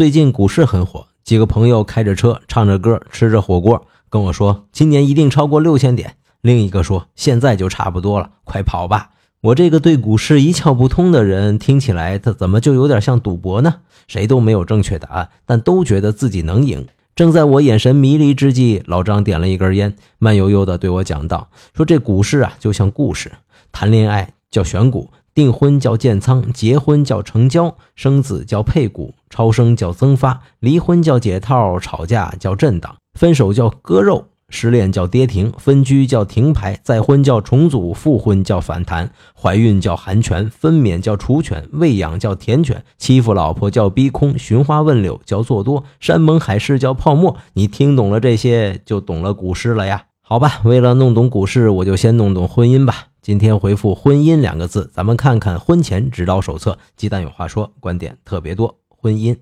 最近股市很火，几个朋友开着车，唱着歌，吃着火锅，跟我说今年一定超过六千点。另一个说现在就差不多了，快跑吧！我这个对股市一窍不通的人，听起来他怎么就有点像赌博呢？谁都没有正确答案，但都觉得自己能赢。正在我眼神迷离之际，老张点了一根烟，慢悠悠地对我讲道：“说这股市啊，就像故事，谈恋爱叫选股。”订婚叫建仓，结婚叫成交，生子叫配股，超生叫增发，离婚叫解套，吵架叫震荡，分手叫割肉，失恋叫跌停，分居叫停牌，再婚叫重组，复婚叫反弹，怀孕叫寒权，分娩叫除犬，喂养叫甜犬，欺负老婆叫逼空，寻花问柳叫做多，山盟海誓叫泡沫。你听懂了这些，就懂了股市了呀。好吧，为了弄懂股市，我就先弄懂婚姻吧。今天回复“婚姻”两个字，咱们看看婚前指导手册。鸡蛋有话说，观点特别多。婚姻。